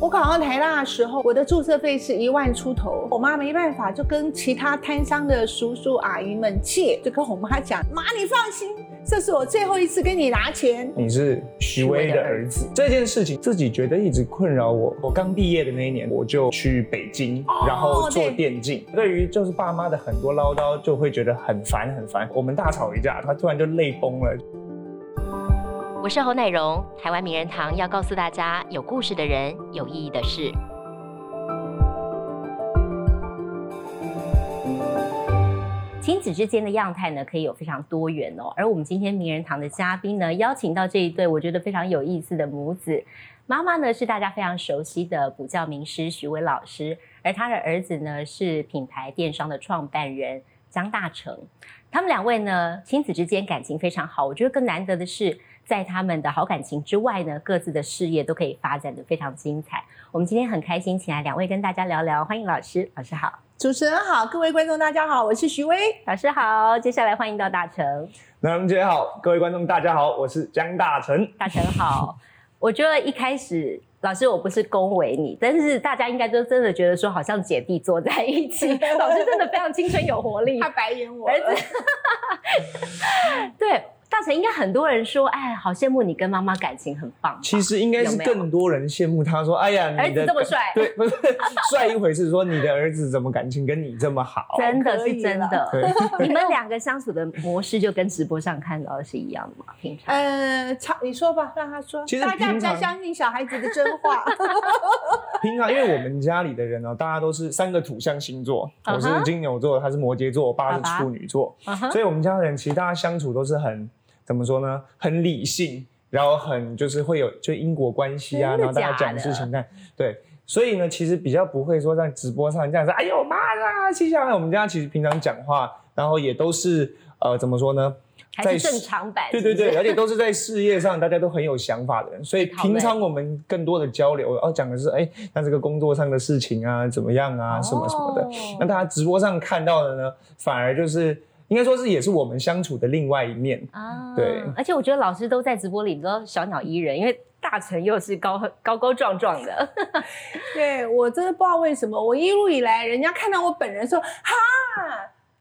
我考上台大的时候，我的注册费是一万出头，我妈没办法，就跟其他摊商的叔叔阿姨们借，就跟我妈讲：“妈，你放心，这是我最后一次跟你拿钱。”你是徐威的儿子，这件事情自己觉得一直困扰我。我刚毕业的那一年，我就去北京，然后做电竞。对于就是爸妈的很多唠叨，就会觉得很烦很烦。我们大吵一架，他突然就泪崩了。我是侯乃荣，台湾名人堂要告诉大家有故事的人，有意义的事。亲子之间的样态呢，可以有非常多元哦。而我们今天名人堂的嘉宾呢，邀请到这一对我觉得非常有意思的母子。妈妈呢是大家非常熟悉的补教名师徐伟老师，而他的儿子呢是品牌电商的创办人张大成。他们两位呢亲子之间感情非常好，我觉得更难得的是。在他们的好感情之外呢，各自的事业都可以发展的非常精彩。我们今天很开心，请来两位跟大家聊聊。欢迎老师，老师好，主持人好，各位观众大家好，我是徐威，老师好。接下来欢迎到大成，南龙姐好，各位观众大家好，我是江大成，大成好。我觉得一开始老师我不是恭维你，但是大家应该都真的觉得说好像姐弟坐在一起，老师真的非常青春有活力。他白眼我儿子，对。大成应该很多人说，哎，好羡慕你跟妈妈感情很棒。其实应该是更多人羡慕他，说，哎呀，儿子这么帅，对，不是帅一回事，说你的儿子怎么感情跟你这么好？真的是真的。你们两个相处的模式就跟直播上看到的是一样的吗？平常？呃，你说吧，让他说。其实大家比较相信小孩子的真话。平常因为我们家里的人呢，大家都是三个土象星座，我是金牛座，他是摩羯座，我爸是处女座，所以我们家的人其实大家相处都是很。怎么说呢？很理性，然后很就是会有就因果关系啊，然后大家讲事情看对，所以呢，其实比较不会说在直播上这样子。哎呦妈呀，接下来我们家其实平常讲话，然后也都是呃怎么说呢？在正常版。对对对，而且都是在事业上大家都很有想法的人，所以平常我们更多的交流哦讲的是哎，那这个工作上的事情啊怎么样啊什么什么的。那大家直播上看到的呢，反而就是。应该说是也是我们相处的另外一面啊，对。而且我觉得老师都在直播里都小鸟依人，因为大成又是高高高壮壮的。对我真的不知道为什么，我一路以来人家看到我本人说哈，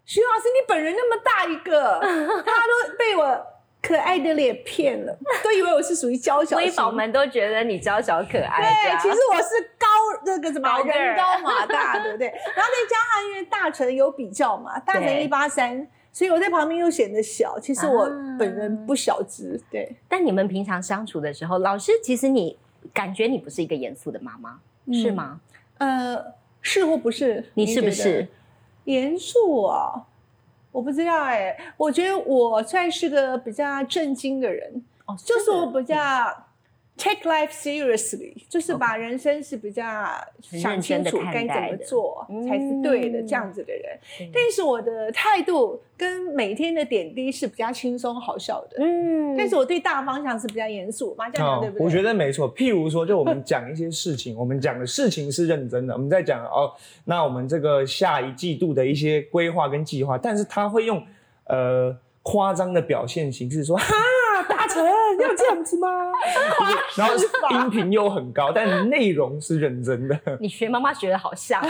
徐老师你本人那么大一个，他都被我可爱的脸骗了，都以为我是属于娇小。微宝们都觉得你娇小可爱。对，其实我是高那个什么人高马大，对不对？然后再加上因为大成有比较嘛，大成一八三。所以我在旁边又显得小，其实我本人不小只，对。但你们平常相处的时候，老师其实你感觉你不是一个严肃的妈妈，是吗？呃，是或不是？你是不是严肃啊？我不知道哎，我觉得我算是个比较震惊的人，哦，就是我比较。Take life seriously，就是把人生是比较想清楚该怎么做才是对的这样子的人。但是我的态度跟每天的点滴是比较轻松好笑的。嗯，但是我对大方向是比较严肃。麻将对不对？我觉得没错。譬如说，就我们讲一些事情，我们讲的事情是认真的。我们在讲哦，那我们这个下一季度的一些规划跟计划，但是他会用呃夸张的表现形式说哈。要这样子吗？然后音频又很高，但内容是认真的。你学妈妈学的好像。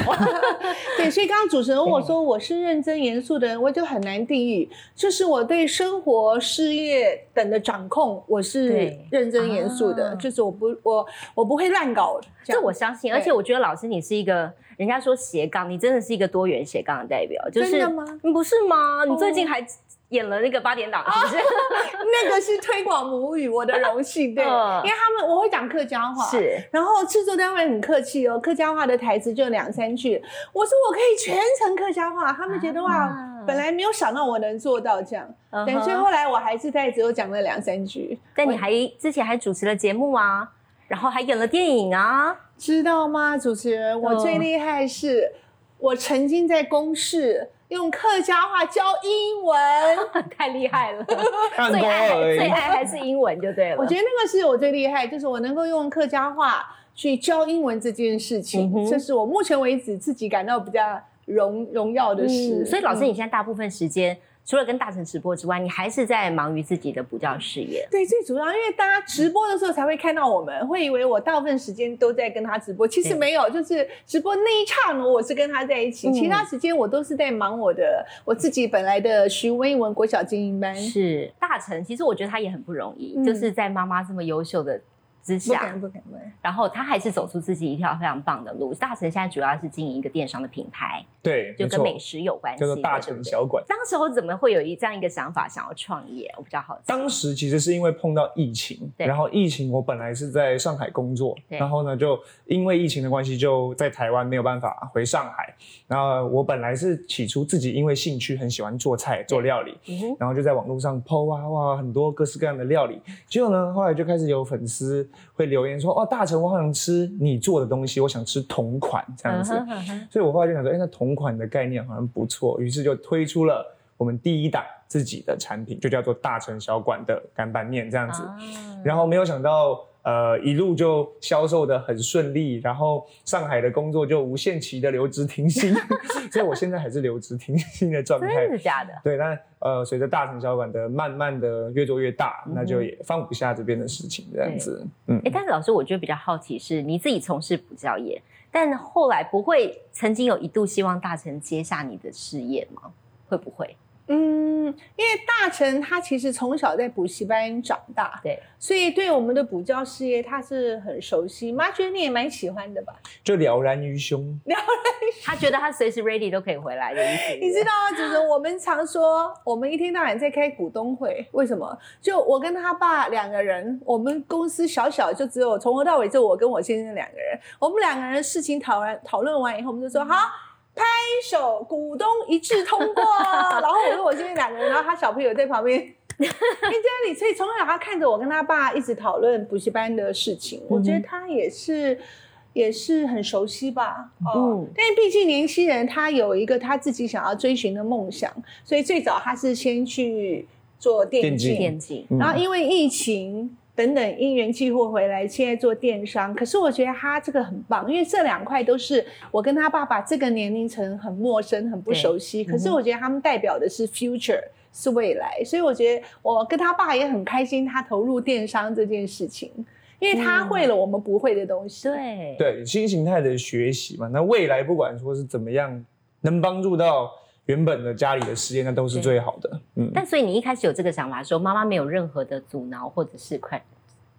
对，所以刚刚主持人问我说我是认真严肃的人，我就很难定义。就是我对生活、事业等的掌控，我是认真严肃的。就是我不我我不会乱搞。这我相信，而且我觉得老师你是一个，人家说斜杠，你真的是一个多元斜杠的代表。真的吗？不是吗？你最近还。演了那个八点档，是不是？那个是推广母语，我的荣幸。对，因为他们我会讲客家话，是。然后制作单位很客气哦，客家话的台词就两三句。我说我可以全程客家话，他们觉得哇，本来没有想到我能做到这样。对，所以后来我还是在只有讲了两三句。但你还之前还主持了节目啊，然后还演了电影啊，知道吗？主持人，我最厉害是，我曾经在公视。用客家话教英文，太厉害了！最爱最爱还是英文就对了。我觉得那个是我最厉害，就是我能够用客家话去教英文这件事情，这是我目前为止自己感到比较荣荣耀的事。所以老师，你现在大部分时间除了跟大成直播之外，你还是在忙于自己的补教事业。对，最主要因为大家直播的时候才会看到我们，会以为我大部分时间都在跟他直播，其实没有，就是直播那一刹那我是跟他在一起，其他时间我都是在忙我的我自己本来的徐威文国小精英班。是大成，其实我觉得他也很不容易，就是在妈妈这么优秀的。之下，然后他还是走出自己一条非常棒的路。大成现在主要是经营一个电商的品牌，对，就跟美食有关系，叫做大成小馆。当时候怎么会有一这样一个想法，想要创业？我比较好奇。当时其实是因为碰到疫情，然后疫情我本来是在上海工作，然后呢，就因为疫情的关系，就在台湾没有办法回上海。然后我本来是起初自己因为兴趣很喜欢做菜做料理，然后就在网络上 PO 哇哇很多各式各样的料理。结果呢，后来就开始有粉丝。会留言说哦，大成，我好想吃你做的东西，我想吃同款这样子，所以我后来就想说，哎，那同款的概念好像不错，于是就推出了我们第一档自己的产品，就叫做大成小馆的干拌面这样子，然后没有想到。呃，一路就销售的很顺利，然后上海的工作就无限期的留职停薪，所以我现在还是留职停薪的状态。真的假的？对，但呃，随着大成小馆的慢慢的越做越大，那就也放不下这边的事情，这样子。嗯，哎，但是老师，我觉得比较好奇是，你自己从事补教业，但后来不会曾经有一度希望大成接下你的事业吗？会不会？嗯，因为大成他其实从小在补习班长大，对，所以对我们的补教事业他是很熟悉。妈觉得你也蛮喜欢的吧？就了然于胸，了然于他觉得他随时 ready 都可以回来的意思。你知道吗，主持人？我们常说，我们一天到晚在开股东会，为什么？就我跟他爸两个人，我们公司小小就只有从头到尾就我跟我先生两个人，我们两个人事情讨完讨论完以后，我们就说好。拍手，股东一致通过。然后我说我今天两个人，然后他小朋友在旁边。因 为家里，所以从小他看着我跟他爸一直讨论补习班的事情，我觉得他也是也是很熟悉吧。哦，但是毕竟年轻人他有一个他自己想要追寻的梦想，所以最早他是先去做电竞，电竞，然后因为疫情。等等因缘际会回来，现在做电商。可是我觉得他这个很棒，因为这两块都是我跟他爸爸这个年龄层很陌生、很不熟悉。可是我觉得他们代表的是 future，是未来。所以我觉得我跟他爸也很开心，他投入电商这件事情，因为他会了我们不会的东西。对对，新形态的学习嘛。那未来不管说是怎么样，能帮助到。原本的家里的事业，那都是最好的。嗯，但所以你一开始有这个想法的时候，妈妈没有任何的阻挠或者是快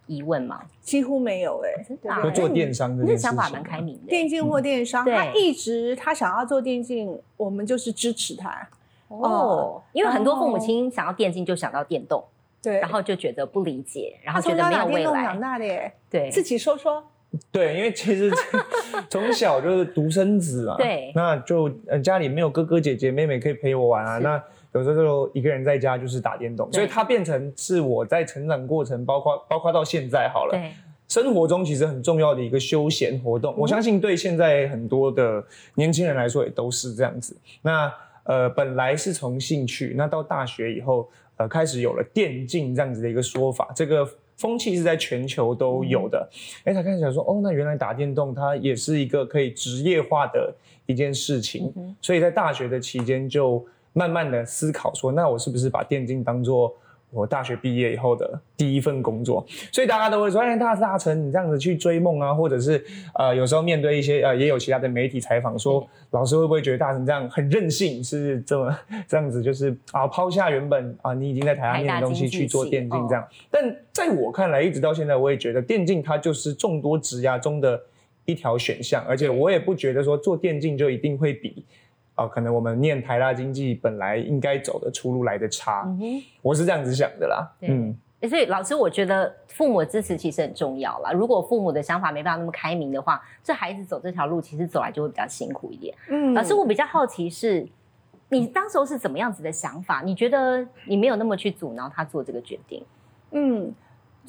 疑问吗？几乎没有哎，真的。做电商的，那想法蛮开明的。电竞或电商，他一直他想要做电竞，我们就是支持他。哦，因为很多父母亲想要电竞就想到电动，对，然后就觉得不理解，然后觉得没有未来。长大的耶，对，自己说说。对，因为其实 从小就是独生子嘛，对，那就呃家里没有哥哥姐姐妹妹可以陪我玩啊，那有时候就一个人在家就是打电动，所以它变成是我在成长过程，包括包括到现在好了，对，生活中其实很重要的一个休闲活动，我相信对现在很多的年轻人来说也都是这样子。那呃本来是从兴趣，那到大学以后，呃开始有了电竞这样子的一个说法，这个。风气是在全球都有的，哎，他开始想说，哦，那原来打电动它也是一个可以职业化的一件事情，所以在大学的期间就慢慢的思考说，那我是不是把电竞当做。我大学毕业以后的第一份工作，所以大家都会说：“哎，大大成，你这样子去追梦啊，或者是呃，有时候面对一些呃，也有其他的媒体采访，说老师会不会觉得大成这样很任性？是这么这样子，就是啊，抛下原本啊，你已经在台上念的东西去做电竞这样？但在我看来，一直到现在，我也觉得电竞它就是众多职涯中的一条选项，而且我也不觉得说做电竞就一定会比。”啊，可能我们念台大经济本来应该走的出路来的差，我是这样子想的啦。嗯，所以老师，我觉得父母的支持其实很重要啦。如果父母的想法没办法那么开明的话，这孩子走这条路其实走来就会比较辛苦一点。嗯，老师，我比较好奇是，你当时候是怎么样子的想法？你觉得你没有那么去阻挠他做这个决定？嗯。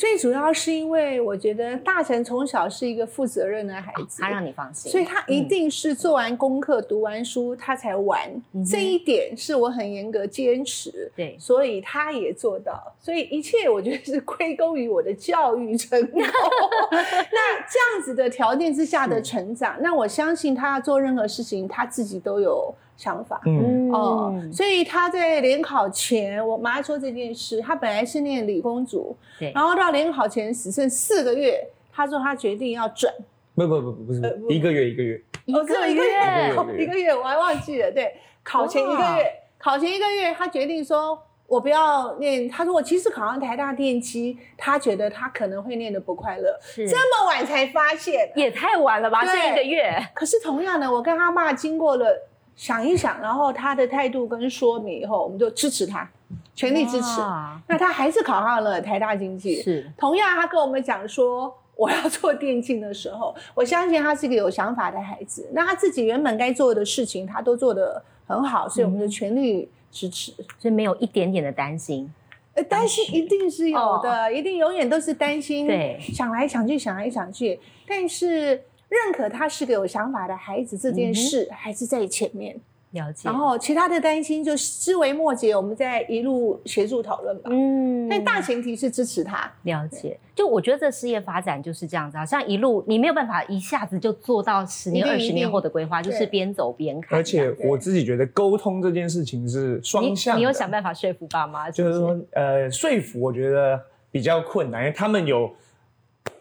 最主要是因为我觉得大成从小是一个负责任的孩子，他让你放心，所以他一定是做完功课、读完书他才玩。这一点是我很严格坚持，对，所以他也做到。所以一切我觉得是归功于我的教育成功。那这样子的条件之下的成长，那我相信他要做任何事情他自己都有想法。嗯哦，所以他在联考前，我妈说这件事，他本来是念理工组，对，然后到联考前只剩四个月，他说他决定要转。不不不不不是一个月一个月，一个月一个月我还忘记了。对，考前一个月，考前一个月，他决定说。我不要念，他说我其实考上台大电机，他觉得他可能会念的不快乐，这么晚才发现，也太晚了吧？这一个月。可是同样的，我跟他爸经过了想一想，然后他的态度跟说明以后，我们就支持他，全力支持。那他还是考上了台大经济。是，同样他跟我们讲说，我要做电竞的时候，我相信他是一个有想法的孩子。那他自己原本该做的事情，他都做得很好，所以我们就全力。支持，所以没有一点点的担心。呃，担心一定是有的，一定永远都是担心。对，想来想去，想来想去，但是认可他是个有想法的孩子，这件事还是在前面。了解，然后其他的担心就枝微末节，我们再一路协助讨论吧。嗯，但大前提是支持他。了解，就我觉得这事业发展就是这样子，好像一路你没有办法一下子就做到十年、二十年后的规划，就是边走边看。而且我自己觉得沟通这件事情是双向。你有想办法说服爸妈？就是说，呃，说服我觉得比较困难，因为他们有。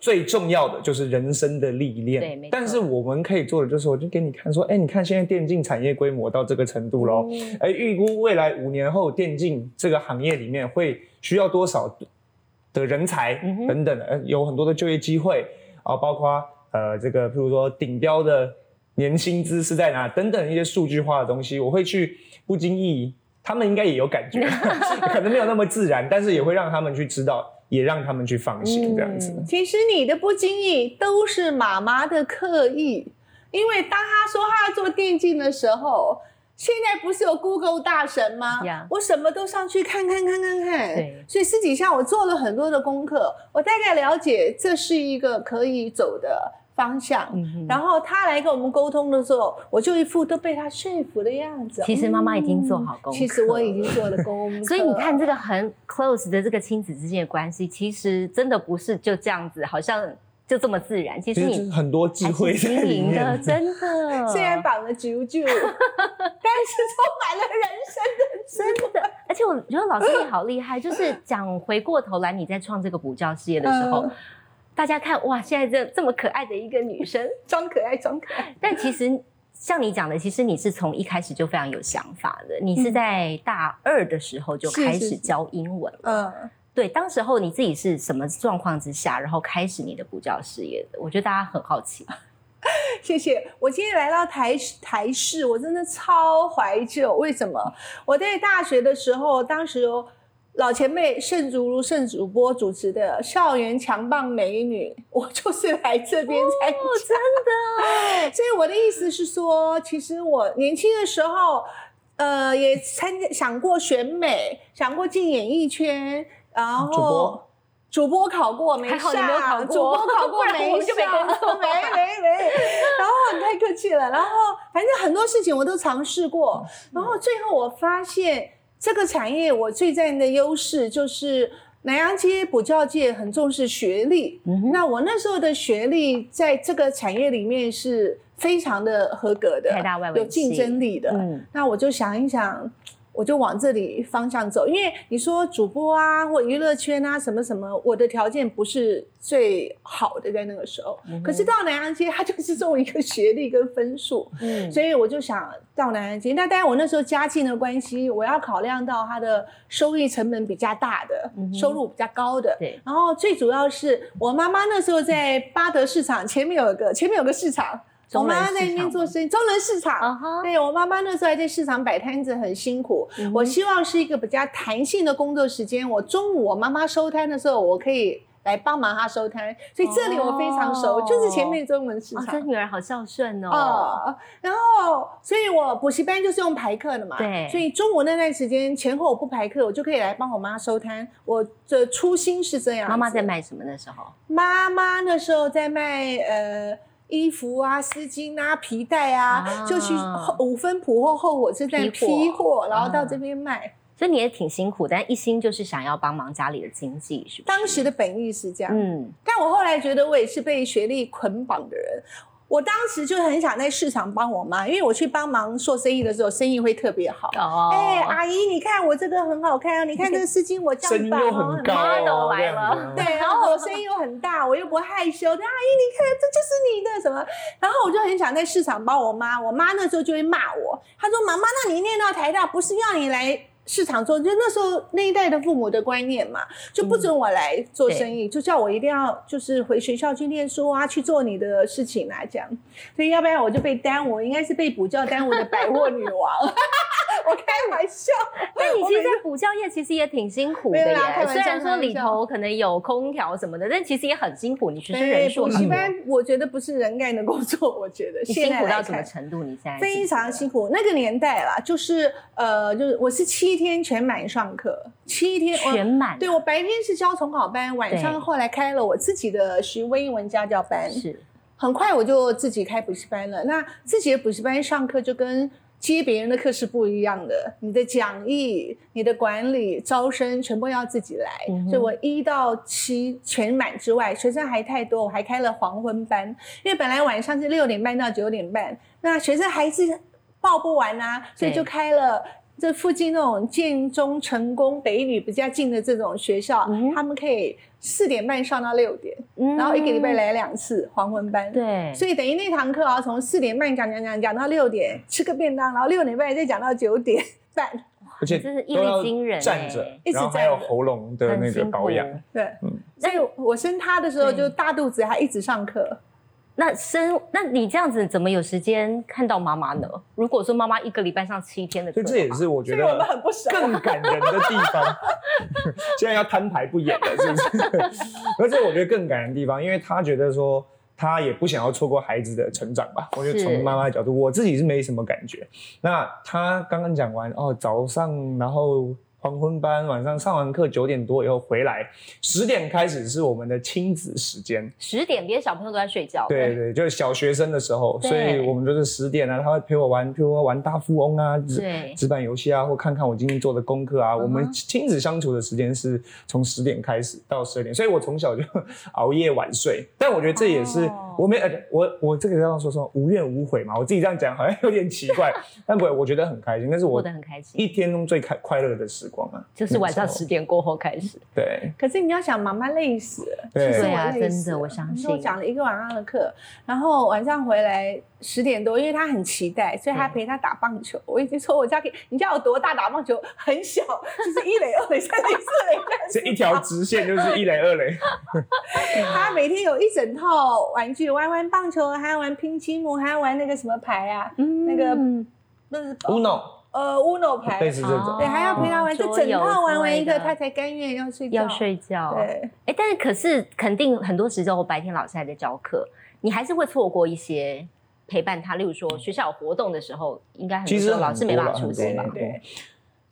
最重要的就是人生的历练，对，但是我们可以做的就是，我就给你看说，哎，你看现在电竞产业规模到这个程度喽，哎，预估未来五年后电竞这个行业里面会需要多少的人才等等的，有很多的就业机会啊，包括呃这个，譬如说顶标的年薪资是在哪等等一些数据化的东西，我会去不经意，他们应该也有感觉，可能没有那么自然，但是也会让他们去知道。也让他们去放心这样子。其实你的不经意都是妈妈的刻意，因为当他说他要做电竞的时候，现在不是有 Google 大神吗？我什么都上去看看看看看。对，所以私底下我做了很多的功课，我大概了解这是一个可以走的。方向，然后他来跟我们沟通的时候，我就一副都被他说服的样子。其实妈妈已经做好功课，其实我已经做了功课。所以你看，这个很 close 的这个亲子之间的关系，其实真的不是就这样子，好像就这么自然。其实你很多智慧经营的，真的。虽然绑了九九，但是充满了人生的 真的。而且我觉得老师你好厉害，就是讲回过头来，你在创这个补教事业的时候。大家看哇，现在这这么可爱的一个女生，装可爱装可爱。但其实像你讲的，其实你是从一开始就非常有想法的。你是在大二的时候就开始教英文了。嗯，对，当时候你自己是什么状况之下，然后开始你的补教事业的？我觉得大家很好奇。谢谢。我今天来到台台市，我真的超怀旧。为什么？我在大学的时候，当时。老前辈盛竹如盛主播主持的《校园强棒美女》，我就是来这边参加。真的，所以我的意思是说，其实我年轻的时候，呃，也参加想过选美，想过进演艺圈，然后主播考过没上，主播考过没上，没没没。然后你太客气了，然后反正很多事情我都尝试过，然后最后我发现。这个产业我最占的优势就是南洋街补教界很重视学历，那我那时候的学历在这个产业里面是非常的合格的，有竞争力的。那我就想一想。我就往这里方向走，因为你说主播啊，或娱乐圈啊，什么什么，我的条件不是最好的在那个时候。可是到南洋街，它就是重一个学历跟分数，嗯，所以我就想到南洋街。那当然，我那时候家境的关系，我要考量到它的收益成本比较大的，收入比较高的。对。然后最主要是我妈妈那时候在巴德市场前面有一个，前面有个市场。我妈妈在那边做生意，中人市场。对我妈妈那时候还在市场摆摊子，很辛苦。我希望是一个比较弹性的工作时间。我中午我妈妈收摊的时候，我可以来帮忙她收摊。所以这里我非常熟，就是前面中文市场。这女儿好孝顺哦。然后，所以我补习班就是用排课的嘛。对。所以中午那段时间前后我不排课，我就可以来帮我妈收摊。我的初心是这样。妈妈在卖什么那时候？妈妈那时候在卖呃。衣服啊，丝巾啊，皮带啊，就去五分埔或后火车站批货，然后到这边卖。所以你也挺辛苦，但一心就是想要帮忙家里的经济，是不是？当时的本意是这样，嗯。但我后来觉得，我也是被学历捆绑的人。我当时就很想在市场帮我妈，因为我去帮忙做生意的时候，生意会特别好。哦，哎，阿姨，你看我这个很好看哦，你看这个丝巾我降版哦，很高都来了。对，然后我声音又很大，我又不害羞。阿姨，你看这就是你的什么？然后我就很想在市场帮我妈，我妈那时候就会骂我，她说：“妈妈，那你念到台大不是要你来？”市场做，就那时候那一代的父母的观念嘛，就不准我来做生意，就叫我一定要就是回学校去念书啊，去做你的事情啊，这样。所以要不然我就被耽误，应该是被补教耽误的百货女王。我开玩笑，那你其实，在补教业其实也挺辛苦的耶。虽然说里头可能有空调什么的，但其实也很辛苦。你学生人数，补习班我觉得不是人干的工作。我觉得辛苦到什么程度？你现在非常辛苦。那个年代啦，就是呃，就是我是七天全满上课，七天全满。对我白天是教重考班，晚上后来开了我自己的徐威英文家教班。是，很快我就自己开补习班了。那自己的补习班上课就跟。接别人的课是不一样的，你的讲义、你的管理、招生全部要自己来。所以我一到七全满之外，学生还太多，我还开了黄昏班，因为本来晚上是六点半到九点半，那学生还是报不完啊，所以就开了。这附近那种建中、成功、北女比较近的这种学校，他们可以四点半上到六点，然后一个礼拜来两次黄昏班。对，所以等于那堂课啊，从四点半讲讲讲讲到六点，吃个便当，然后六点半再讲到九点半，而且真是毅力惊人，站着，然后还有喉咙的那个保养。对，嗯，所以我生他的时候就大肚子，还一直上课。那生，那你这样子怎么有时间看到妈妈呢？如果说妈妈一个礼拜上七天的课，所以这也是我觉得更感人的地方。现在要摊牌不演了，是不是？而且我觉得更感人的地方，因为他觉得说他也不想要错过孩子的成长吧。我觉得从妈妈的角度，我自己是没什么感觉。那他刚刚讲完哦，早上然后。黄昏班晚上上完课九点多以后回来，十点开始是我们的亲子时间。十点别的小朋友都在睡觉。对对，就是小学生的时候，所以我们就是十点啊，他会陪我玩，比如说玩大富翁啊，纸纸板游戏啊，或看看我今天做的功课啊。我们亲子相处的时间是从十点开始到十二点，所以我从小就熬夜晚睡。但我觉得这也是我没呃，我我这个要说说无怨无悔嘛，我自己这样讲好像有点奇怪，但不，我觉得很开心，那是我过得很开心一天中最开快乐的时。光啊，就是晚上十点过后开始。对，可是你要想，妈妈累死了。对啊，真的，我相信。我讲了一个晚上的课，然后晚上回来十点多，因为他很期待，所以他陪他打棒球。我已经说我家可以，你家有多大？打棒球很小，就是一垒、二垒、三垒、四垒，这一条直线就是一垒、二垒。他每天有一整套玩具，玩玩棒球，还要玩拼积木，还要玩那个什么牌啊？嗯，那个那是 Uno。呃，Uno 牌，类似这种，对，还要陪他玩，就整套玩完一个，他才甘愿要睡觉。要睡觉，对。哎，但是可是肯定很多时候白天老师还在教课，你还是会错过一些陪伴他。例如说学校有活动的时候，应该很多老师没办法出席吧？对。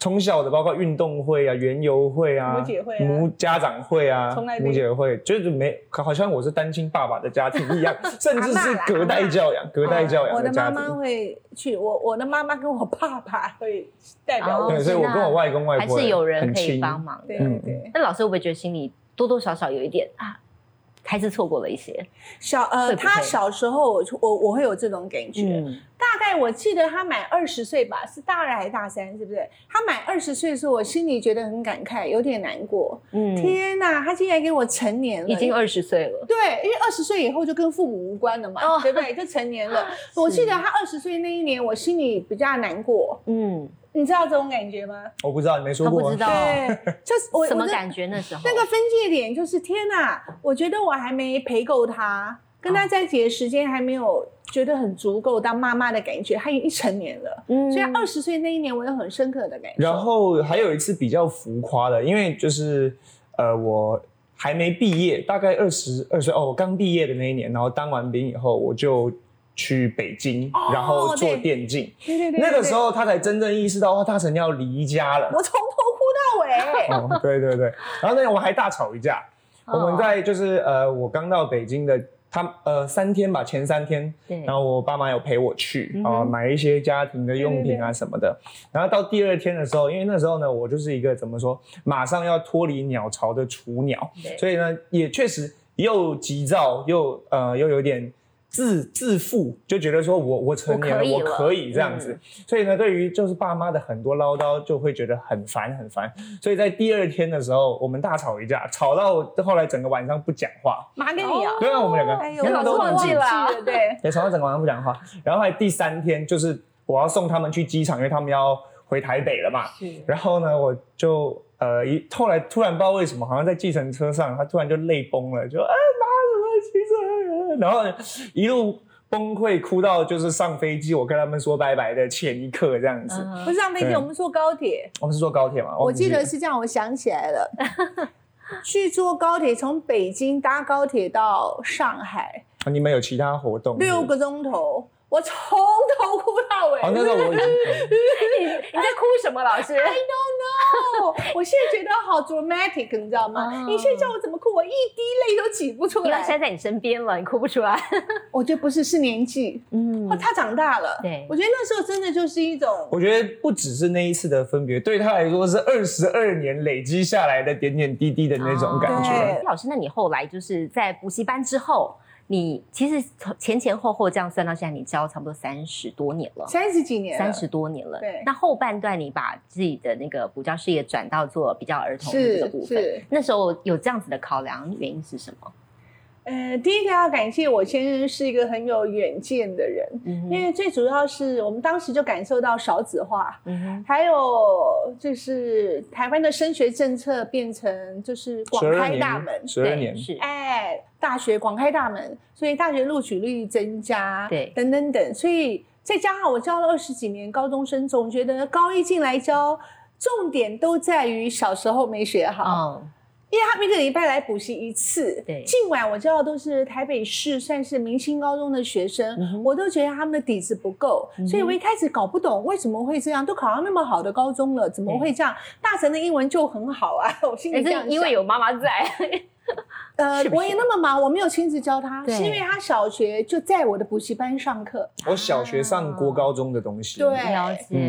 从小的包括运动会啊、园游会啊、母姐会、母家长会啊、母姐会，就是没好像我是单亲爸爸的家庭一样，甚至是隔代教养、隔代教养我的妈妈会去，我我的妈妈跟我爸爸会代表我，对，所以我跟我外公外婆还是有人可以帮忙。对对。那老师会不会觉得心里多多少少有一点啊？还是错过了一些小呃，他小时候我我我会有这种感觉。大概我记得他满二十岁吧，是大二还是大三？是不是？他满二十岁的时候，我心里觉得很感慨，有点难过。嗯，天哪，他竟然给我成年了，已经二十岁了。对，因为二十岁以后就跟父母无关了嘛，对不对？就成年了。我记得他二十岁那一年，我心里比较难过。嗯。你知道这种感觉吗？我不知道，你没说过。不知道，对，就是我什么感觉那时候？那个分界点就是天哪！我觉得我还没陪够他，跟他在一起的时间还没有觉得很足够当妈妈的感觉。他已经成年了，嗯，所以二十岁那一年我有很深刻的感觉。然后还有一次比较浮夸的，因为就是呃，我还没毕业，大概二十二岁哦，我刚毕业的那一年，然后当完兵以后，我就。去北京，然后做电竞。对对对，那个时候他才真正意识到，哇，大成要离家了。我从头哭到尾。哦，对对对。然后那天我们还大吵一架。我们在就是呃，我刚到北京的，他呃三天吧，前三天。然后我爸妈有陪我去啊，买一些家庭的用品啊什么的。然后到第二天的时候，因为那时候呢，我就是一个怎么说，马上要脱离鸟巢的雏鸟，所以呢，也确实又急躁又呃又有点。自自负，就觉得说我我成年了，我可以这样子。所以呢，对于就是爸妈的很多唠叨，就会觉得很烦很烦。所以在第二天的时候，我们大吵一架，吵到后来整个晚上不讲话。妈跟你啊？对啊，我们两个，天哪，都忘记了，对，也吵到整个晚上不讲话。然后还第三天，就是我要送他们去机场，因为他们要回台北了嘛。然后呢，我就呃一后来突然不知道为什么，好像在计程车上，他突然就泪崩了，就啊。然后一路崩溃哭到就是上飞机，我跟他们说拜拜的前一刻这样子。不是上飞机，我们坐高铁。我们是坐高铁嘛？我记得是这样，我想起来了，去坐高铁从北京搭高铁到上海。你们有其他活动？六个钟头。我从头哭到尾。好，那时候我已经。你你在哭什么，老师？I don't know。我现在觉得好 dramatic，你知道吗？你现在叫我怎么哭，我一滴泪都挤不出来。因为现在在你身边了，你哭不出来。我觉得不是，是年纪。嗯。他长大了。对。我觉得那时候真的就是一种。我觉得不只是那一次的分别，对他来说是二十二年累积下来的点点滴滴的那种感觉。老师，那你后来就是在补习班之后？你其实从前前后后这样算到现在，你教差不多三十多年了，三十几年，三十多年了。对，那后半段你把自己的那个补教事业转到做比较儿童的这个部分，那时候有这样子的考量，原因是什么？呃，第一个要感谢我先生是一个很有远见的人，因为最主要是我们当时就感受到少子化，还有就是台湾的升学政策变成就是广开大门，十二年是哎，大学广开大门，所以大学录取率增加，对，等等等，所以再加上我教了二十几年高中生，总觉得高一进来教，重点都在于小时候没学好。因为他每个礼拜来补习一次，对，尽管我知道都是台北市算是明星高中的学生，我都觉得他们的底子不够，所以我一开始搞不懂为什么会这样，都考上那么好的高中了，怎么会这样？大成的英文就很好啊，我心里这样因为有妈妈在。呃，我也那么忙，我没有亲自教他，是因为他小学就在我的补习班上课。我小学上过高中的东西，对，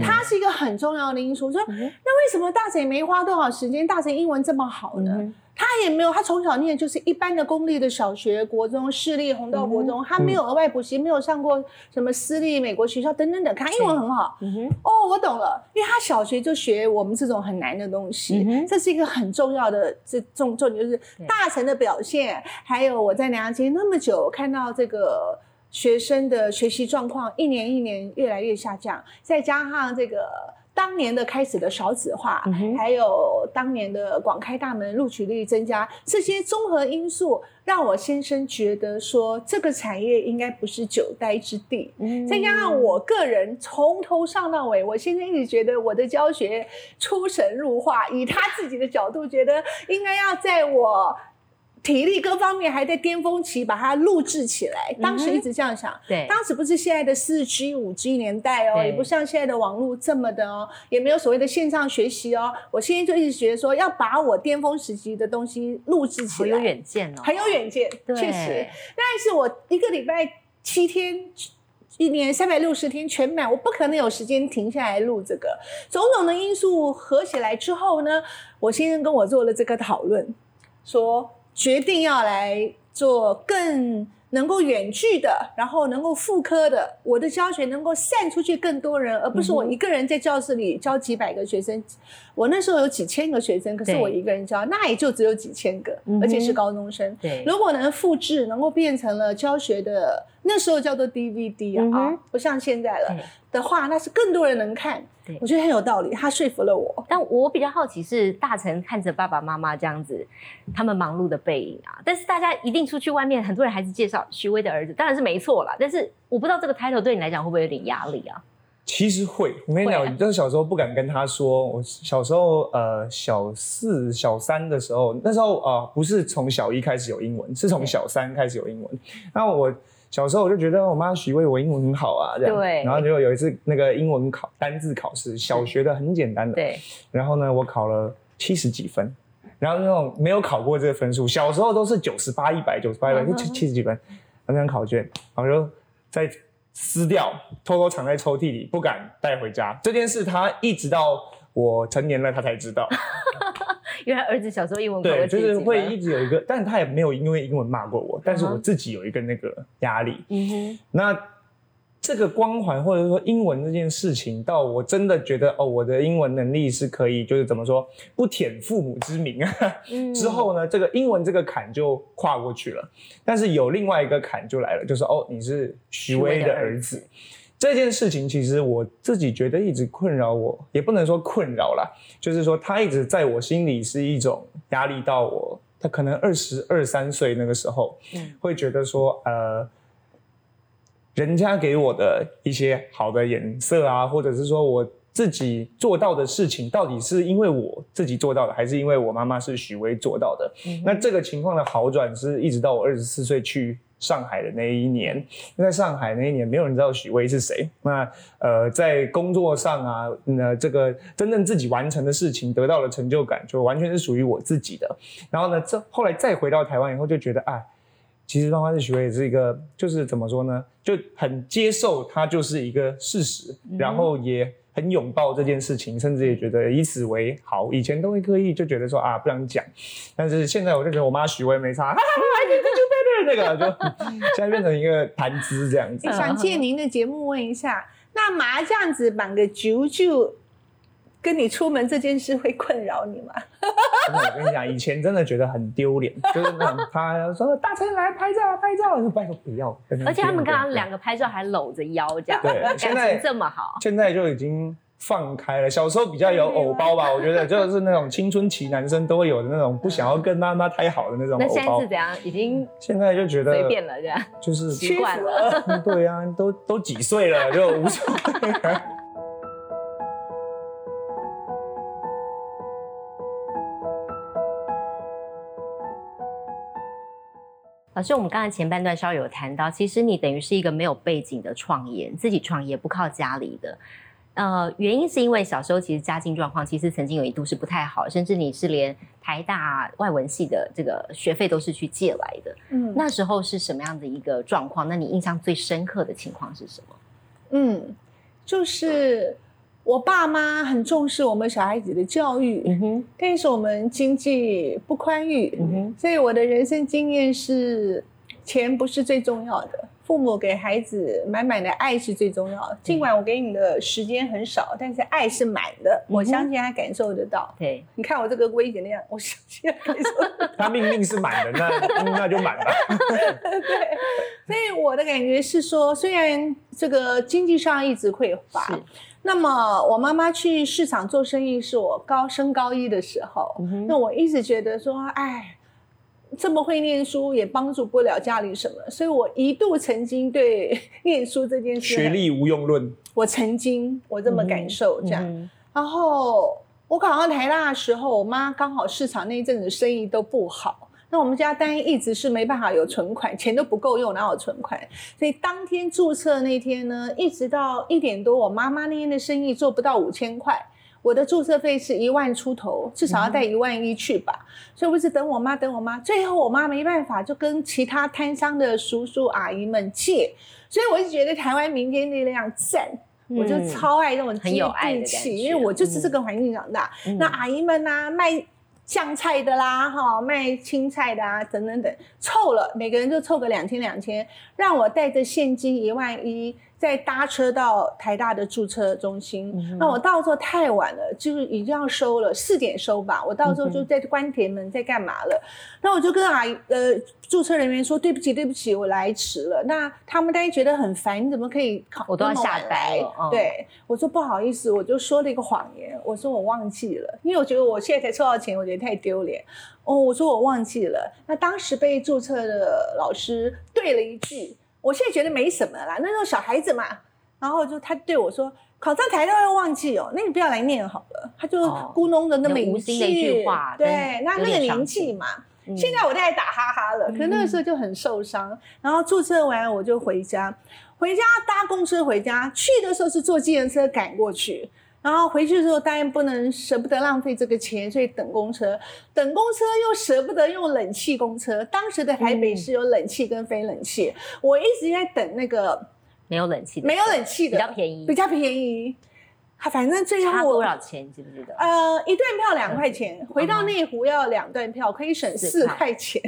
他是一个很重要的因素。说那为什么大神没花多少时间？大神英文这么好呢？他也没有，他从小念就是一般的公立的小学、国中、私立红道国中，他没有额外补习，没有上过什么私立美国学校等等等。他英文很好。哦，我懂了，因为他小学就学我们这种很难的东西，这是一个很重要的这重重点，就是大成的表现。还有我在娘家那么久，看到这个学生的学习状况一年一年越来越下降，再加上这个。当年的开始的少子化，还有当年的广开大门录取率增加，这些综合因素让我先生觉得说这个产业应该不是久待之地。再加上我个人从头上到尾，我先生一直觉得我的教学出神入化，以他自己的角度觉得应该要在我。体力各方面还在巅峰期，把它录制起来。当时一直这样想，对，当时不是现在的四 G、五 G 年代哦，也不像现在的网络这么的哦，也没有所谓的线上学习哦。我现在就一直觉得说，要把我巅峰时期的东西录制起来，很有远见哦，很有远见，确实。但是我一个礼拜七天，一年三百六十天全满，我不可能有时间停下来录这个。种种的因素合起来之后呢，我先生跟我做了这个讨论，说。决定要来做更能够远距的，然后能够复刻的，我的教学能够散出去更多人，而不是我一个人在教室里教几百个学生。我那时候有几千个学生，可是我一个人教，那也就只有几千个，而且是高中生。对，如果能复制，能够变成了教学的，那时候叫做 DVD 啊，不像现在了的话，那是更多人能看。我觉得很有道理，他说服了我。但我比较好奇是大成看着爸爸妈妈这样子，他们忙碌的背影啊。但是大家一定出去外面，很多人还是介绍徐威的儿子，当然是没错啦。但是我不知道这个 title 对你来讲会不会有点压力啊？其实会，我跟你讲，就是小时候不敢跟他说。我小时候呃小四小三的时候，那时候啊不是从小一开始有英文，是从小三开始有英文。那我。小时候我就觉得我妈许为我英文很好啊，这样。对。然后结果有一次那个英文考单字考试，小学的很简单的。对。然后呢，我考了七十几分，然后那种没有考过这个分数，小时候都是九十八、一百、九十八、一百，就七七十几分那张考卷，然后就再撕掉，偷偷藏在抽屉里，不敢带回家。这件事他一直到我成年了，他才知道。因为儿子小时候英文对，就是会一直有一个，但他也没有因为英文骂过我，但是我自己有一个那个压力。嗯哼，那。这个光环或者说英文这件事情，到我真的觉得哦，我的英文能力是可以，就是怎么说不舔父母之名啊。之后呢，这个英文这个坎就跨过去了。但是有另外一个坎就来了，就是哦，你是徐威的儿子。这件事情其实我自己觉得一直困扰我，也不能说困扰啦，就是说他一直在我心里是一种压力。到我他可能二十二三岁那个时候，会觉得说呃。人家给我的一些好的颜色啊，或者是说我自己做到的事情，到底是因为我自己做到的，还是因为我妈妈是许巍做到的？那这个情况的好转是一直到我二十四岁去上海的那一年，在上海那一年没有人知道许巍是谁。那呃，在工作上啊，那这个真正自己完成的事情，得到了成就感，就完全是属于我自己的。然后呢，这后来再回到台湾以后，就觉得哎。其实，妈妈是许巍是一个，就是怎么说呢，就很接受它就是一个事实，然后也很拥抱这件事情，甚至也觉得以此为豪。以前都会刻意就觉得说啊，不想讲，但是现在我就觉得我妈许巍没差，哈哈哈，就那个就 现在变成一个谈资这样子。想借您的节目问一下，那麻将子绑个九九。跟你出门这件事会困扰你吗？我跟你讲，以前真的觉得很丢脸，就是那种他说大成来拍照拍照，拜托不要。而且他们刚刚两个拍照还搂着腰这样，对，现在这么好，现在就已经放开了。小时候比较有偶包吧，我觉得就是那种青春期男生都会有的那种不想要跟妈妈太好的那种。那现在是怎样？已经现在就觉得随便了这样，就是习惯了。对啊，都都几岁了，就无所谓。老师，我们刚才前半段稍有谈到，其实你等于是一个没有背景的创业，自己创业不靠家里的，呃，原因是因为小时候其实家境状况其实曾经有一度是不太好，甚至你是连台大外文系的这个学费都是去借来的。嗯，那时候是什么样的一个状况？那你印象最深刻的情况是什么？嗯，就是。我爸妈很重视我们小孩子的教育，但是我们经济不宽裕，所以我的人生经验是，钱不是最重要的，父母给孩子满满的爱是最重要的。尽管我给你的时间很少，但是爱是满的，我相信他感受得到。对，你看我这个微姐那样，我相信他感受。他命令是满的，那 那就满了。对，所以我的感觉是说，虽然这个经济上一直匮乏。那么我妈妈去市场做生意，是我高升高一的时候。那我一直觉得说，哎，这么会念书也帮助不了家里什么，所以我一度曾经对 念书这件事，学历无用论，我曾经我这么感受这样。然后我考上台大的时候，我妈刚好市场那一阵子生意都不好。那我们家单一直是没办法有存款，钱都不够用，哪有存款？所以当天注册那天呢，一直到一点多，我妈妈那天的生意做不到五千块，我的注册费是一万出头，至少要带一万一去吧。所以我是等我妈，等我妈，最后我妈没办法，就跟其他摊商的叔叔阿姨们借。所以我就觉得台湾民间力量赞，我就超爱那种很有爱的气，因为我就是这个环境长大。那阿姨们呐，卖。酱菜的啦，哈，卖青菜的啊，等等等，凑了，每个人就凑个两千两千，让我带着现金一万一。再搭车到台大的注册中心，那我到时候太晚了，就是已经要收了，四点收吧。我到时候就在关铁门，在干嘛了？那我就跟阿姨呃注册人员说对不起，对不起，我来迟了。那他们大家觉得很烦，你怎么可以考我都要下来？对，我说不好意思，我就说了一个谎言，我说我忘记了，因为我觉得我现在才抽到钱，我觉得太丢脸。哦，我说我忘记了。那当时被注册的老师对了一句。我现在觉得没什么啦，那时候小孩子嘛，然后就他对我说：“考上台都会忘记哦，那你不要来念好了。”他就咕哝的那么一句话，对，那那个年纪嘛，现在我在打哈哈了，可那个时候就很受伤。然后注册完我就回家，回家搭公车回家，去的时候是坐计程车赶过去。然后回去的时候，当然不能舍不得浪费这个钱，所以等公车，等公车又舍不得用冷气公车。当时的台北是有冷气跟非冷气，我一直在等那个没有冷气、没有冷气的比较便宜、比较便宜。反正最差后多少钱？你记不记得？呃，一段票两块钱，回到内湖要两段票，可以省四块钱，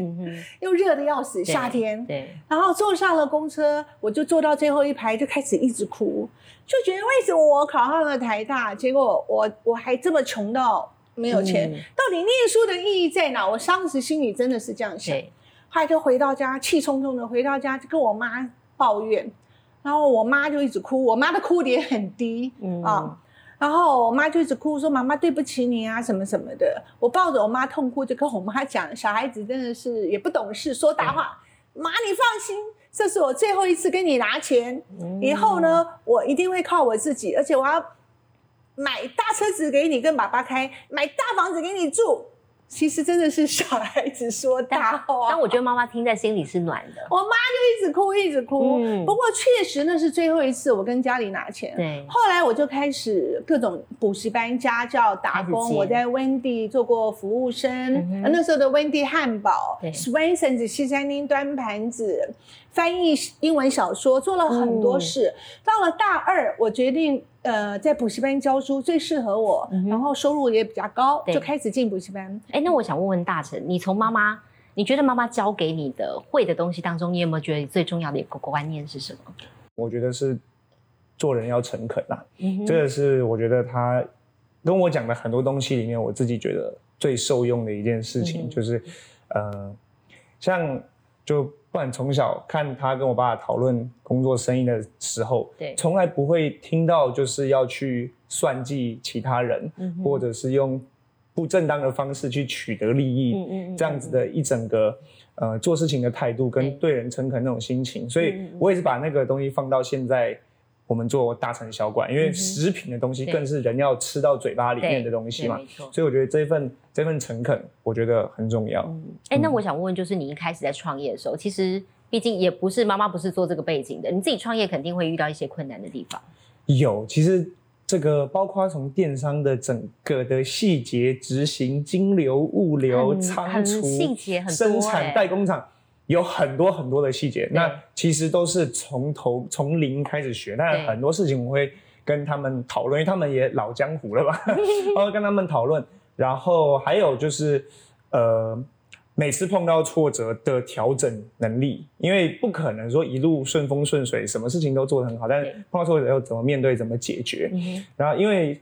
又热的要死，夏天。对，然后坐上了公车，我就坐到最后一排，就开始一直哭，就觉得为什么我考上了台大，结果我我还这么穷到没有钱，嗯到底念书的意义在哪？我当时心里真的是这样想。对，后来就回到家，气冲冲的回到家，就跟我妈抱怨，然后我妈就一直哭，我妈的哭点很低，嗯啊，然后我妈就一直哭说：“妈妈对不起你啊，什么什么的。”我抱着我妈痛哭，就跟我妈讲：“小孩子真的是也不懂事，说大话。妈，你放心，这是我最后一次跟你拿钱，嗯以后呢，我一定会靠我自己，而且我要买大车子给你跟爸爸开，买大房子给你住。”其实真的是小孩子说大话，但我觉得妈妈听在心里是暖的。我妈就一直哭，一直哭。嗯不过确实那是最后一次我跟家里拿钱。对，后来我就开始各种补习班、家教、打工。我在 Wendy 做过服务生，那时候的 Wendy 汉堡，Swensons 西餐厅端盘子，翻译英文小说，做了很多事。到了大二，我决定呃在补习班教书最适合我，嗯然后收入也比较高，就开始进补习班。哎，那我想问问大成，你从妈妈，你觉得妈妈教给你的会的东西当中，你有没有觉得最重要的一个观念是什么？我觉得是做人要诚恳啦，嗯哼这个是我觉得他跟我讲的很多东西里面，我自己觉得最受用的一件事情，嗯就是呃，像就不管从小看他跟我爸讨论工作生意的时候，对。从来不会听到就是要去算计其他人，嗯或者是用不正当的方式去取得利益，嗯嗯嗯这样子的一整个呃做事情的态度跟对。对人诚恳那种心情，所以我也是把那个东西放到现在我们做大城小馆，因为食品的东西更是人要吃到嘴巴里面的东西嘛所以我觉得这份这份诚恳，我觉得很重要。嗯，哎，那我想问问，就是你一开始在创业的时候，其实毕竟也不是妈妈不是做这个背景的，你自己创业肯定会遇到一些困难的地方。有，其实这个包括从电商的整个的细节执行、金流、物流、仓储、细节很多生产、欸代工厂。有很多很多的细节，那其实都是从头从零开始学。但很多事情我会跟他们讨论，因为他们也老江湖了吧，我会跟他们讨论。然后还有就是，呃，每次碰到挫折的调整能力，因为不可能说一路顺风顺水，什么事情都做得很好，但是碰到挫折要怎么面对，怎么解决。嗯，然后因为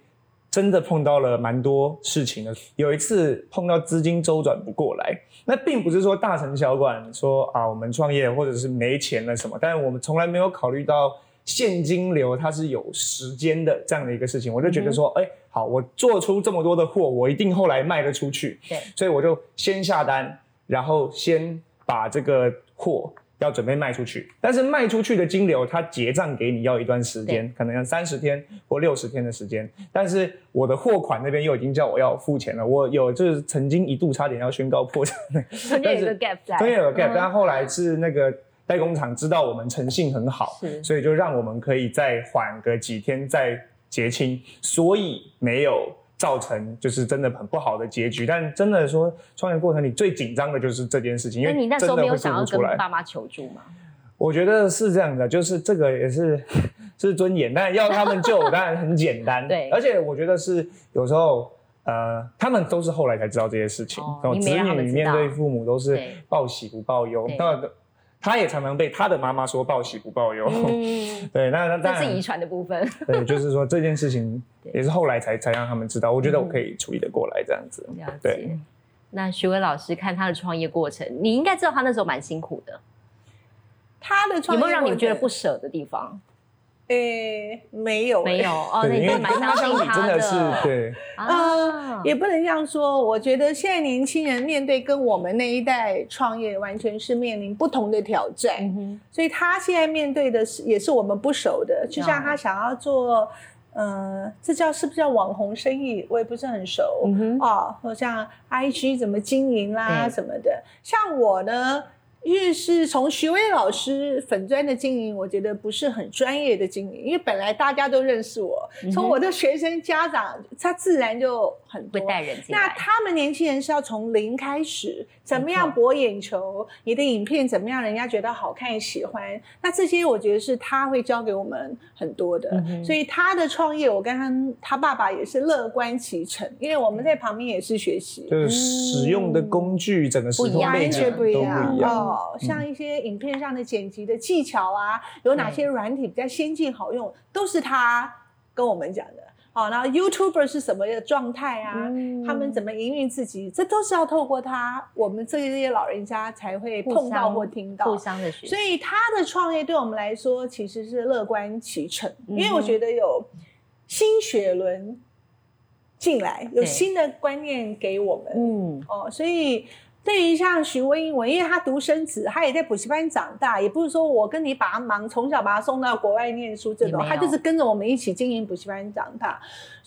真的碰到了蛮多事情的，有一次碰到资金周转不过来，那并不是说大城小馆说啊我们创业或者是没钱了什么，但是我们从来没有考虑到现金流它是有时间的这样的一个事情，我就觉得说，哎、好，我做出这么多的货，我一定后来卖得出去，对，所以我就先下单，然后先把这个货要准备卖出去。但是卖出去的金流，它结账给你要一段时间，可能要三十天或六十天的时间。但是我的货款那边又已经叫我要付钱了，我有就是曾经一度差点要宣告破产，中间有一个 gap 在，中间有个 gap，、嗯但后来是那个。代工厂知道我们诚信很好，所以就让我们可以再缓个几天再结清，所以没有造成就是真的很不好的结局。但真的说创业过程里最紧张的就是这件事情，因为你那时候没有想要跟不出来。爸妈求助吗？我觉得是这样的，就是这个也是 是尊严，但要他们救我当然很简单。对而且我觉得是有时候。呃，他们都是后来才知道这些事情。子女面对父母都是报喜不报忧对。那他也常常被他的妈妈说报喜不报忧。嗯，对，那那这是遗传的部分。对，就是说这件事情 也是后来才才让他们知道。我觉得我可以处理得过来这样子。了对解。那徐伟老师看他的创业过程，你应该知道他那时候蛮辛苦的，他的创业有没有让你觉得不？舍的地方？诶，没有，没有哦，你因为跟他相比，信他真的是对。啊，也不能这样说。我觉得现在年轻人面对跟我们那一代创业，完全是面临不同的挑战。嗯，所以他现在面对的是，也是我们不熟的。就像他想要做，呃，这叫是不是叫网红生意？我也不是很熟。嗯，哦，或像 IG 怎么经营啦对什么的。像我呢，因为是从徐威老师粉砖的经营，我觉得不是很专业的经营，因为本来大家都认识我，从我的学生家长，他自然就很会带人。那他们年轻人是要从零开始，怎么样博眼球？你的影片怎么样，人家觉得好看喜欢？那这些我觉得是他会教给我们很多的。所以他的创业，我跟他他爸爸也是乐观其成，因为我们在旁边也是学习，就是使用的工具整个不一样，完全不一样哦。像一些影片上的剪辑的技巧啊，有哪些软体比较先进好用，都是他跟我们讲的。好，然后 YouTuber 是什么的状态啊？他们怎么营运自己？这都是要透过他，我们这些老人家才会碰到或听到。互相的学。所以他的创业对我们来说其实是乐观其成，因为我觉得有新血轮进来，有新的观念给我们。嗯，哦，所以。对于像徐文英文，因为他独生子，他也在补习班长大，也不是说我跟你把他忙，从小把他送到国外念书这种，他就是跟着我们一起经营补习班长大，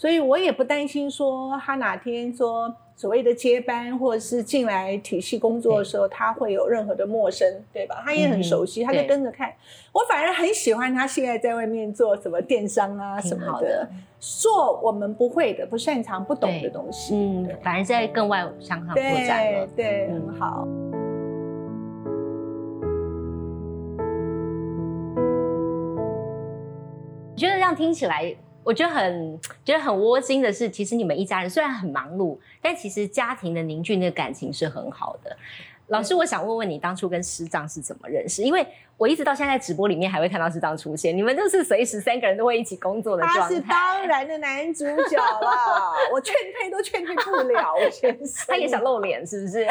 所以我也不担心说他哪天说。所谓的接班，或者是进来体系工作的时候，他会有任何的陌生，对吧？他也很熟悉，他就跟着看。我反而很喜欢他现在在外面做什么电商啊什么的，做我们不会的、不擅长、不懂的东西。嗯，反而在更外向上拓展了，对，很好。觉得这样听起来。我觉得很觉得很窝心的是，其实你们一家人虽然很忙碌，但其实家庭的凝聚那个感情是很好的。老师，我想问问你，当初跟师长是怎么认识？因为我一直到现在直播里面还会看到师长出现，你们就是随时三个人都会一起工作的状态。他是当然的男主角了，我劝退都劝退不了。我先生他也想露脸，是不是？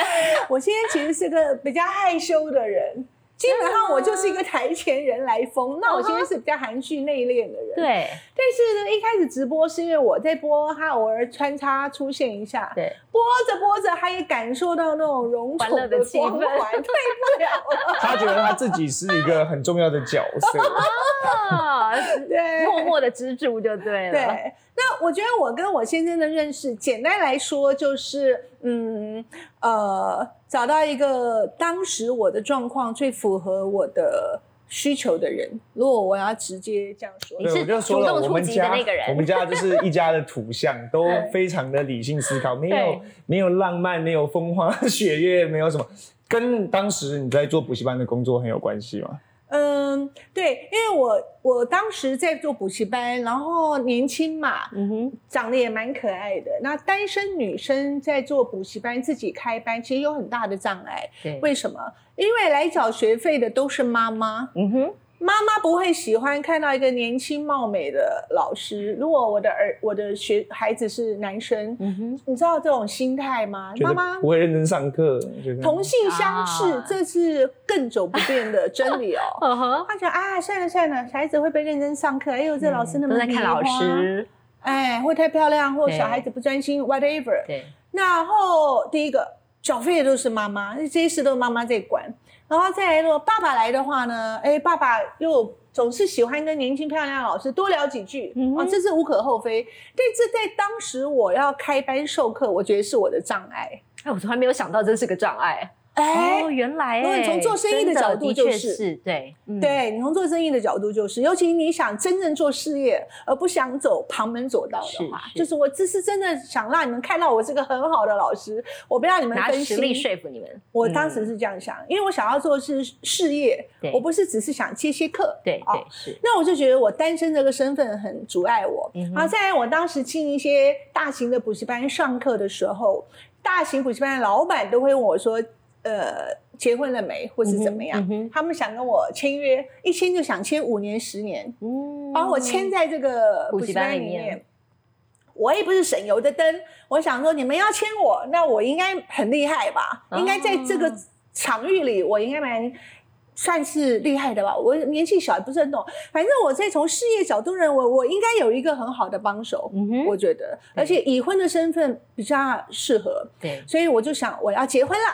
我现在其实是个比较害羞的人。基本上我就是一个台前人来疯，那我其实是比较含蓄内敛的人。对，但是呢，一开始直播是因为我在播，他偶尔穿插出现一下。对，播着播着，他也感受到那种荣宠的光环，退不了了。他觉得他自己是一个很重要的角色，对，默默的支柱就对了。对。那我觉得我跟我先生的认识，简单来说就是，嗯，呃，找到一个当时我的状况最符合我的需求的人。如果我要直接这样说，你是主动出击的那个人。我们家就是一家的土象，都非常的理性思考，没有没有浪漫，没有风花 雪月，没有什么。跟当时你在做补习班的工作很有关系吗？嗯，对，因为我我当时在做补习班，然后年轻嘛，嗯哼，长得也蛮可爱的。那单身女生在做补习班自己开班，其实有很大的障碍。对，为什么？因为来缴学费的都是妈妈。嗯哼。妈妈不会喜欢看到一个年轻貌美的老师。如果我的儿、我的学孩子是男生，你知道这种心态吗？妈妈不会认真上课。同性相斥，这是更久不变的真理哦。他讲啊，算了算了，孩子会被认真上课。哎呦，这老师那么在看老师，哎，会太漂亮，或小孩子不专心，whatever。对。然后第一个缴费都是妈妈，这些事都是妈妈在管。然后再来，如果爸爸来的话呢？哎，爸爸又总是喜欢跟年轻漂亮的老师多聊几句，啊，这是无可厚非。但这在当时我要开班授课，我觉得是我的障碍。哎，我从来没有想到这是个障碍。哦，原来哎，从做生意的角度就是对，对你从做生意的角度就是，尤其你想真正做事业，而不想走旁门左道的话，就是我这是真的想让你们看到我是个很好的老师，我不让你们拿实力说服你们。我当时是这样想，因为我想要做的是事业，我不是只是想接些课。对对是。那我就觉得我单身这个身份很阻碍我。好，再来我当时进一些大型的补习班上课的时候，大型补习班的老板都会问我说。呃，结婚了没，或是怎么样？他们想跟我签约，一签就想签五年、十年，把我签在这个补习班里面。我也不是省油的灯，我想说，你们要签我，那我应该很厉害吧？应该在这个场域里，我应该蛮算是厉害的吧？我年纪小，也不是很懂。反正我在从事业角度认为，我应该有一个很好的帮手。我觉得，而且已婚的身份比较适合。对，所以我就想，我要结婚了。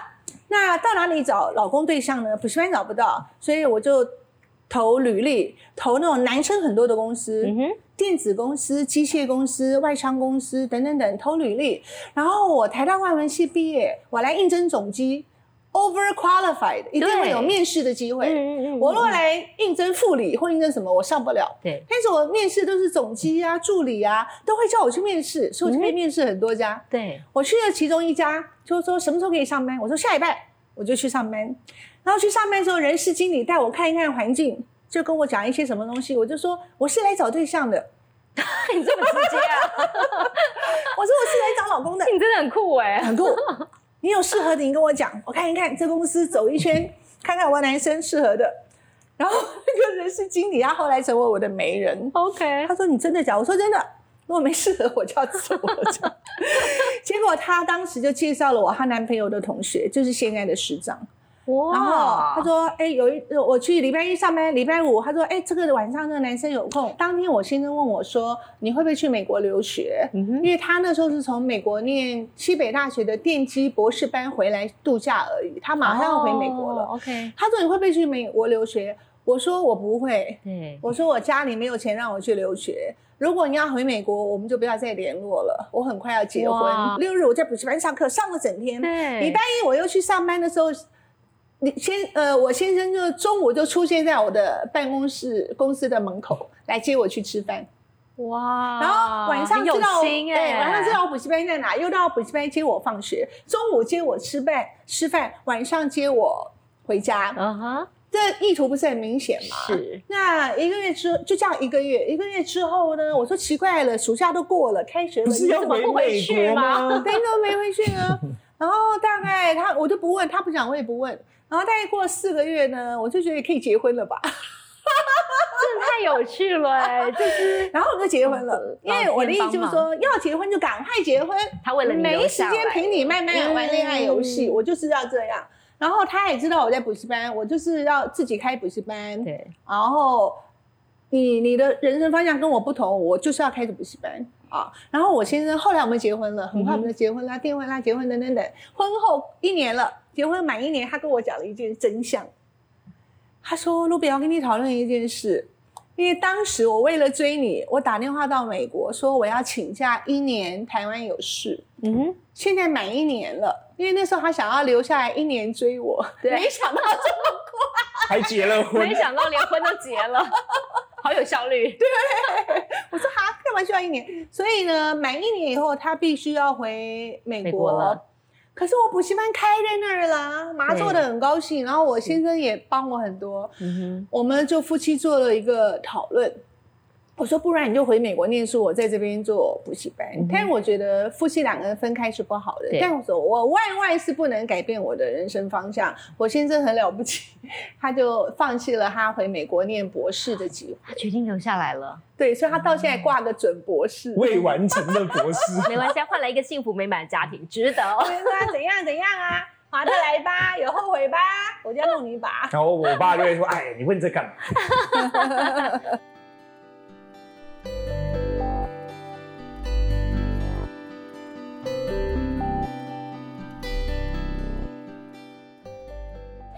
那到哪里找老公对象呢？补习班找不到，所以我就投履历，投那种男生很多的公司，电子公司、机械公司、外商公司等等等，投履历。然后我台大外文系毕业，我来应征总机，over qualified，一定会有面试的机会。嗯嗯我如果来应征副理或应征什么，我上不了。对，但是我面试都是总机啊、助理啊，都会叫我去面试，所以我就可以面试很多家。对，我去了其中一家，就说什么时候可以上班？我说下礼拜我就去上班。然后去上班的时候，人事经理带我看一看环境，就跟我讲一些什么东西。我就说我是来找对象的，你这么直接啊？我说我是来找老公的，你真的很酷哎，很酷。你有适合的，你跟我讲，我看一看这公司走一圈，看看我男生适合的。然后那个人事经理他后来成为我的媒人。OK，他说你真的假？我说真的，如果没适合我就要走了。结果他当时就介绍了我她男朋友的同学，就是现在的市长。然后他说：“哎，有一我去礼拜一上班，礼拜五他说：哎，这个晚上那个男生有空。当天我先生问我说：你会不会去美国留学？因为他那时候是从美国念西北大学的电机博士班回来度假而已，他马上要回美国了。OK，他说你会不会去美国留学？我说我不会。对，我说我家里没有钱让我去留学。如果你要回美国，我们就不要再联络了。我很快要结婚。六日我在补习班上课，上了整天。礼拜一我又去上班的时候。”你先呃，我先生就中午就出现在我的办公室公司的门口来接我去吃饭，哇！然后晚上知道对，晚上知道我补习班在哪，又到补习班接我放学，中午接我吃饭吃饭，晚上接我回家。嗯哼，这意图不是很明显嘛？是。那一个月之就这样一个月，一个月之后呢？我说奇怪了，暑假都过了，开学了，你怎么不回去吗？对，都没回去呢。然后大概他我就不问，他不讲我也不问。然后大概过了四个月呢，我就觉得可以结婚了吧，真的太有趣了 哎！就是，然后我就结婚了，因为我的意思就是说，要结婚就赶快结婚。他为了你没时间陪你慢慢玩恋爱游戏，我就是要这样。然后他也知道我在补习班，我就是要自己开补习班。对，然后你你的人生方向跟我不同，我就是要开始补习班啊。然后我先生后来我们结婚了，很快我们就结婚啦，订婚啦，结婚等等等。婚后一年了。结婚满一年，他跟我讲了一件真相。他说：“卢比，我跟你讨论一件事，因为当时我为了追你，我打电话到美国说我要请假一年，台湾有事。嗯哼，现在满一年了，因为那时候他想要留下来一年追我，没想到这么快，还结了婚，没想到连婚都结了，好有效率。对，我说哈，干嘛需要一年？所以呢，满一年以后，他必须要回美国了。”可是我补习班开在那儿了，妈做的很高兴，然后我先生也帮我很多，我们就夫妻做了一个讨论。我说，不然你就回美国念书，我在这边做补习班。但是我觉得夫妻两个人分开是不好的。但我说，我万万是不能改变我的人生方向。我先生很了不起，他就放弃了他回美国念博士的机会，他决定留下来了。对，所以他到现在挂个准博士，未完成的博士。没关系，换来一个幸福美满的家庭，值得。说怎样怎样啊？划得来吧？有后悔吧？我就要弄你一把。然后我爸就会说：“哎，你问这干嘛？”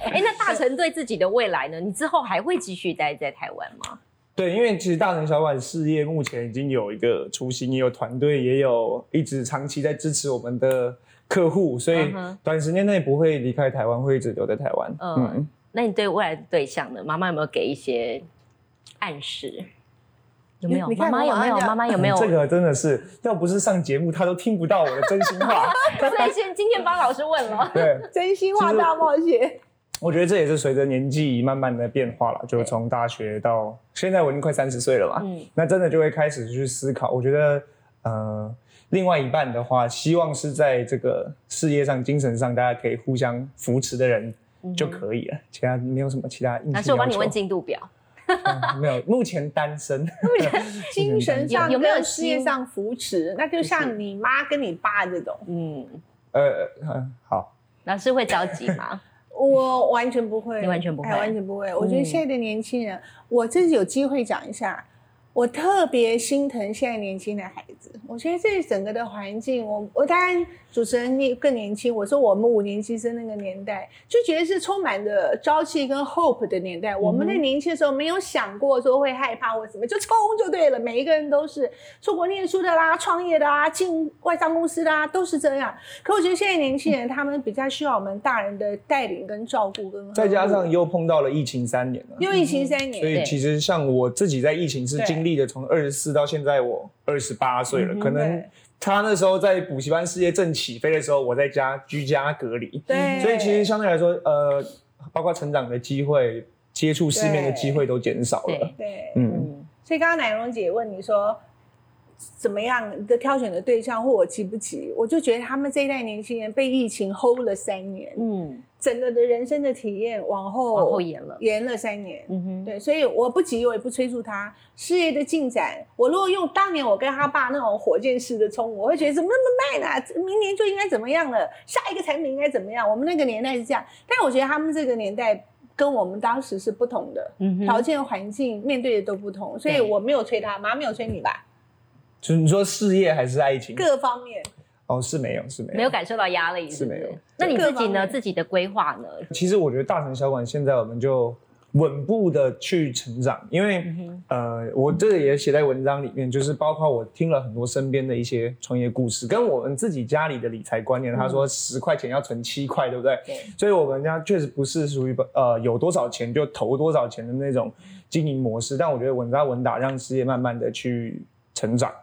哎，那大成对自己的未来呢？你之后还会继续待在台湾吗？对，因为其实大成小馆事业目前已经有一个雏形，也有团队，也有一直长期在支持我们的客户，所以短时间内不会离开台湾，会一直留在台湾。嗯，那你对未来的对象呢？妈妈有没有给一些暗示？有没有？妈妈有没有？妈妈有没有？这个真的是，要不是上节目，他都听不到我的真心话。所以先今天帮老师问了。对，真心话大冒险。我觉得这也是随着年纪慢慢的变化了，就从大学到现在，我已经快三十岁了嘛。嗯，那真的就会开始去思考。我觉得，呃，另外一半的话，希望是在这个事业上、精神上，大家可以互相扶持的人就可以了。其他没有什么其他。那是我帮你问进度表。没有，目前单身。目前 精神上有没有事业上扶持？那就像你妈跟你爸这种。嗯，呃，好。老师会着急吗？我完全不会，你完全不会，完全不会。我觉得现在的年轻人，我自己有机会讲一下。我特别心疼现在年轻的孩子。我觉得这整个的环境，我我当然主持人你更年轻，我说我们五年级生那个年代，就觉得是充满着朝气跟 hope 的年代。我们在年轻的时候没有想过说会害怕或什么，就冲就对了。每一个人都是出国念书的啦，创业的啦，进外商公司的啦，都是这样。可我觉得现在年轻人他们比较需要我们大人的带领跟照顾，跟再加上又碰到了疫情三年了，又疫情三年，所以其实像我自己在疫情是经历的，从二十四到现在我二十八岁了。可能他那时候在补习班事业正起飞的时候，我在家居家隔离，对，所以其实相对来说，呃，包括成长的机会、接触世面的机会都减少了。对，嗯，所以刚刚奶蓉姐问你说怎么样的挑选的对象，或我急不急？我就觉得他们这一代年轻人被疫情 hold 了三年，嗯。整个的人生的体验往后往后延了，延了三年。嗯哼，对，所以我不急，我也不催促他事业的进展。我如果用当年我跟他爸那种火箭式的冲，我会觉得怎么那么慢呢？明年就应该怎么样了？下一个产品应该怎么样？我们那个年代是这样，但我觉得他们这个年代跟我们当时是不同的，条件环境面对的都不同，所以我没有催他，妈没有催你吧？就是你说事业还是爱情？各方面。哦，是没有，是没有，没有感受到压力，是没有。那你自己呢？自己的规划呢？其实我觉得大城小馆现在我们就稳步的去成长，因为呃，我这个也写在文章里面，就是包括我听了很多身边的一些创业故事，跟我们自己家里的理财观念。他说十块钱要存七块，对不对？对。所以我们家确实不是属于呃有多少钱就投多少钱的那种经营模式，但我觉得稳扎稳打，让事业慢慢的去成长。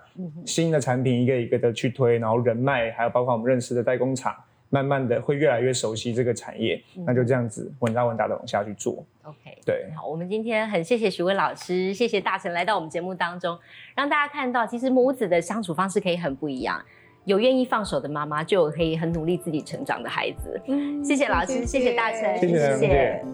新的产品一个一个的去推，然后人脉还有包括我们认识的代工厂，慢慢的会越来越熟悉这个产业，那就这样子稳扎稳打的往下去做。OK，对，好，我们今天很谢谢徐威老师，谢谢大成来到我们节目当中，让大家看到其实母子的相处方式可以很不一样，有愿意放手的妈妈，就有可以很努力自己成长的孩子。嗯，谢谢老师，谢谢大成，谢谢。